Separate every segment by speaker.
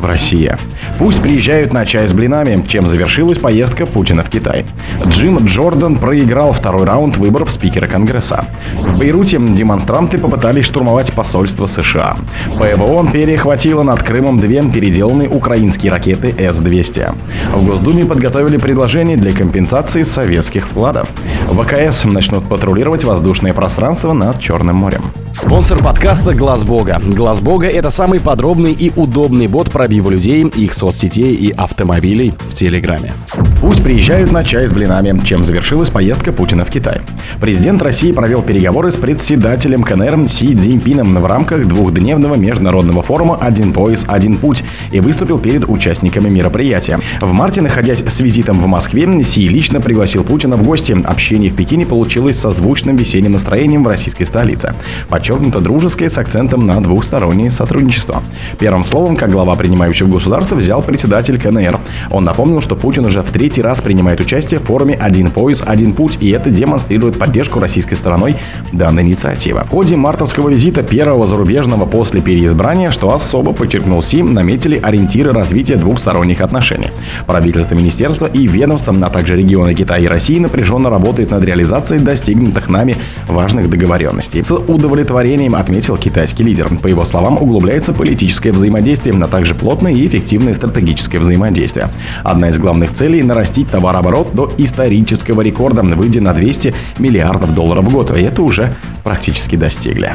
Speaker 1: В России. Пусть приезжают на чай с блинами, чем завершилась поездка Путина в Китай. Джим Джордан проиграл второй раунд выборов спикера Конгресса. В Бейруте демонстранты попытались штурмовать посольство США. ПВО перехватило над Крымом две переделанные украинские ракеты С-200. В Госдуме подготовили предложение для компенсации советских вкладов. ВКС начнут патрулировать воздушное пространство над Черным морем.
Speaker 2: Спонсор подкаста Глаз Бога. Глаз Бога это самый подробный и удобный бот пробива людей, их соцсетей и автомобилей в Телеграме.
Speaker 1: Пусть приезжают на чай с блинами, чем завершилась поездка Путина в Китай. Президент России провел переговоры с председателем КНР Си Цзиньпином в рамках двухдневного международного форума «Один пояс, один путь» и выступил перед участниками мероприятия. В марте, находясь с визитом в Москве, Си лично пригласил Путина в гости. Общение в Пекине получилось созвучным весенним настроением в российской столице. Подчеркнуто дружеское с акцентом на двухстороннее сотрудничество. Первым словом, как глава принимающего государства, взял председатель КНР. Он напомнил, что Путин уже в третий раз принимает участие в форуме «Один пояс, один путь», и это демонстрирует поддержку российской стороной данной инициативы. В ходе мартовского визита первого зарубежного после переизбрания, что особо подчеркнул Сим, наметили ориентиры развития двухсторонних отношений. Правительство, министерства и ведомства, а также регионы Китая и России напряженно работают над реализацией достигнутых нами важных договоренностей. С удовлетворением отметил китайский лидер. По его словам, углубляется политическое взаимодействие, а также плотное и эффективное стратегическое взаимодействие. Одна из главных целей – нарастить товарооборот до исторического рекорда, выйдя на 200 миллиардов долларов в год. И это уже практически достигли.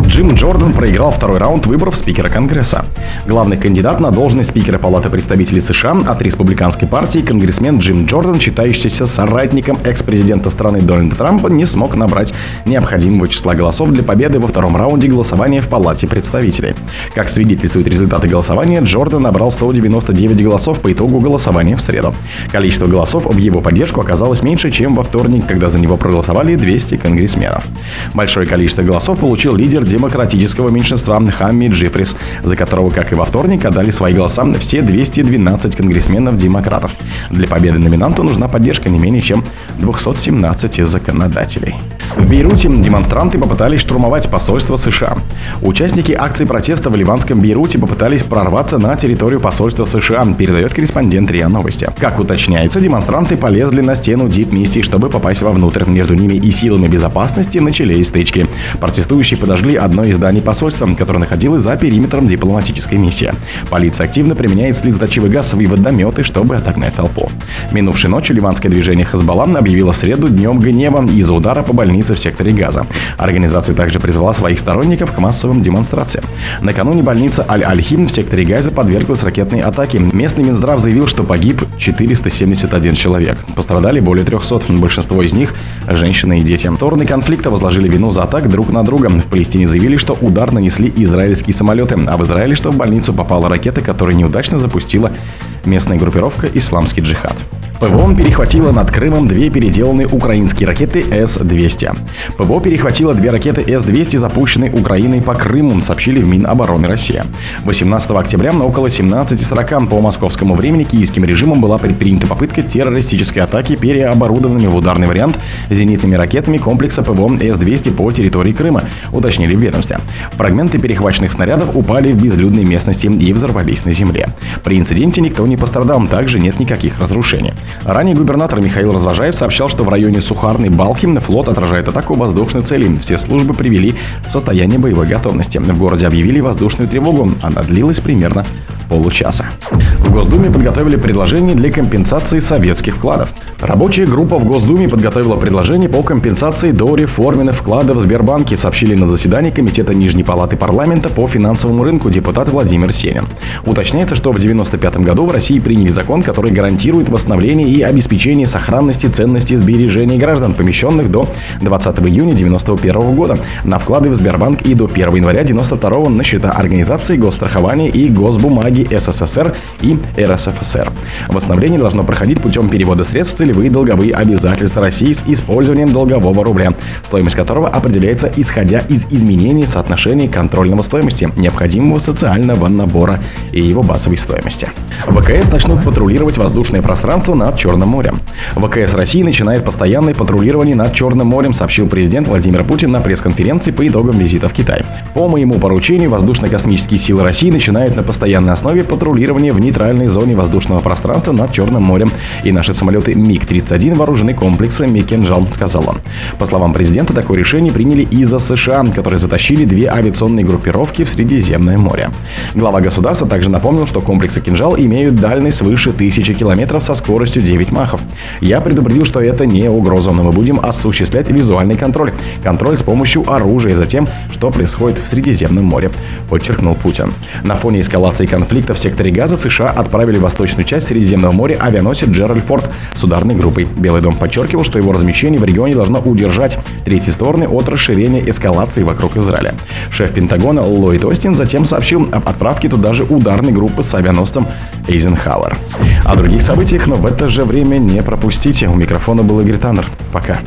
Speaker 1: Джим Джордан проиграл второй раунд выборов спикера Конгресса. Главный кандидат на должность спикера Палаты представителей США от республиканской партии конгрессмен Джим Джордан, считающийся соратником экс-президента страны Дональда Трампа, не смог набрать необходимого числа голосов для победы во втором раунде голосования в Палате представителей. Как свидетельствуют результаты голосования, Джордан набрал 199 голосов по итогу голосования в среду. Количество голосов в его поддержку оказалось меньше, чем во вторник, когда за него проголосовали 200 конгрессменов. Большое количество голосов получил лидер демократического меньшинства Хамми Джифрис, за которого, как и во вторник, отдали свои голоса все 212 конгрессменов-демократов. Для победы номинанту нужна поддержка не менее чем 217 законодателей. В Бейруте демонстранты попытались штурмовать посольство США. Участники акции протеста в ливанском Бейруте попытались прорваться на территорию посольства США, передает корреспондент РИА Новости. Как уточняется, демонстранты полезли на стену дипмиссии, чтобы попасть вовнутрь. Между ними и силами безопасности начались стычки. Протестующие подожгли одно из зданий посольства, которое находилось за периметром дипломатической миссии. Полиция активно применяет слезоточивый газ и водометы, чтобы отогнать толпу. Минувшей ночью ливанское движение Хазбалла объявило среду днем гнева из-за удара по больнице больницы в секторе Газа. Организация также призвала своих сторонников к массовым демонстрациям. Накануне больница Аль-Аль-Хим в секторе Газа подверглась ракетной атаке. Местный Минздрав заявил, что погиб 471 человек. Пострадали более 300, большинство из них – женщины и дети. Стороны конфликта возложили вину за атак друг на друга. В Палестине заявили, что удар нанесли израильские самолеты, а в Израиле, что в больницу попала ракета, которая неудачно запустила местная группировка «Исламский джихад». ПВО перехватило над Крымом две переделанные украинские ракеты С-200. ПВО перехватило две ракеты С-200, запущенные Украиной по Крыму, сообщили в Минобороны России. 18 октября на около 17.40 по московскому времени киевским режимом была предпринята попытка террористической атаки переоборудованными в ударный вариант зенитными ракетами комплекса ПВО С-200 по территории Крыма, уточнили в ведомстве. Фрагменты перехваченных снарядов упали в безлюдной местности и взорвались на земле. При инциденте никто не пострадал, также нет никаких разрушений. Ранее губернатор Михаил Развожаев сообщал, что в районе Сухарный Балхим флот отражает атаку воздушной цели. Все службы привели в состояние боевой готовности. В городе объявили воздушную тревогу. Она длилась примерно получаса. В Госдуме подготовили предложение для компенсации советских вкладов. Рабочая группа в Госдуме подготовила предложение по компенсации до реформенных вкладов в Сбербанке, сообщили на заседании Комитета Нижней Палаты Парламента по финансовому рынку депутат Владимир Сенин. Уточняется, что в 1995 году в России приняли закон, который гарантирует восстановление и обеспечение сохранности ценностей сбережений граждан, помещенных до 20 июня 1991 года на вклады в Сбербанк и до 1 января 1992 на счета организации госстрахования и госбумаги СССР и РСФСР. Восстановление должно проходить путем перевода средств в целевые долговые обязательства России с использованием долгового рубля, стоимость которого определяется исходя из изменений соотношений контрольного стоимости, необходимого социального набора и его базовой стоимости. ВКС начнут патрулировать воздушное пространство над Черным морем. ВКС России начинает постоянное патрулирование над Черным морем, сообщил президент Владимир Путин на пресс-конференции по итогам визита в Китай. По моему поручению воздушно-космические силы России начинают на постоянной основе патрулирование в нейтральной зоне воздушного пространства над Черным морем. И наши самолеты МиГ-31 вооружены комплексом «Ми-Кинжал», сказал он. По словам президента, такое решение приняли из-за США, которые затащили две авиационные группировки в Средиземное море. Глава государства также напомнил, что комплексы «Кинжал» имеют дальность свыше тысячи километров со скоростью 9 махов. Я предупредил, что это не угроза, но мы будем осуществлять визуальный контроль. Контроль с помощью оружия за тем, что происходит в Средиземном море, подчеркнул Путин. На фоне эскалации конфликта в секторе Газа США отправили в восточную часть Средиземного моря авианосец Джеральд Форд с ударной группой. Белый дом подчеркивал, что его размещение в регионе должно удержать третьи стороны от расширения эскалации вокруг Израиля. Шеф Пентагона Ллойд Остин затем сообщил об отправке туда же ударной группы с авианосцем Эйзенхауэр. О других событиях, но в это же время не пропустите. У микрофона был Игорь Таннер. Пока.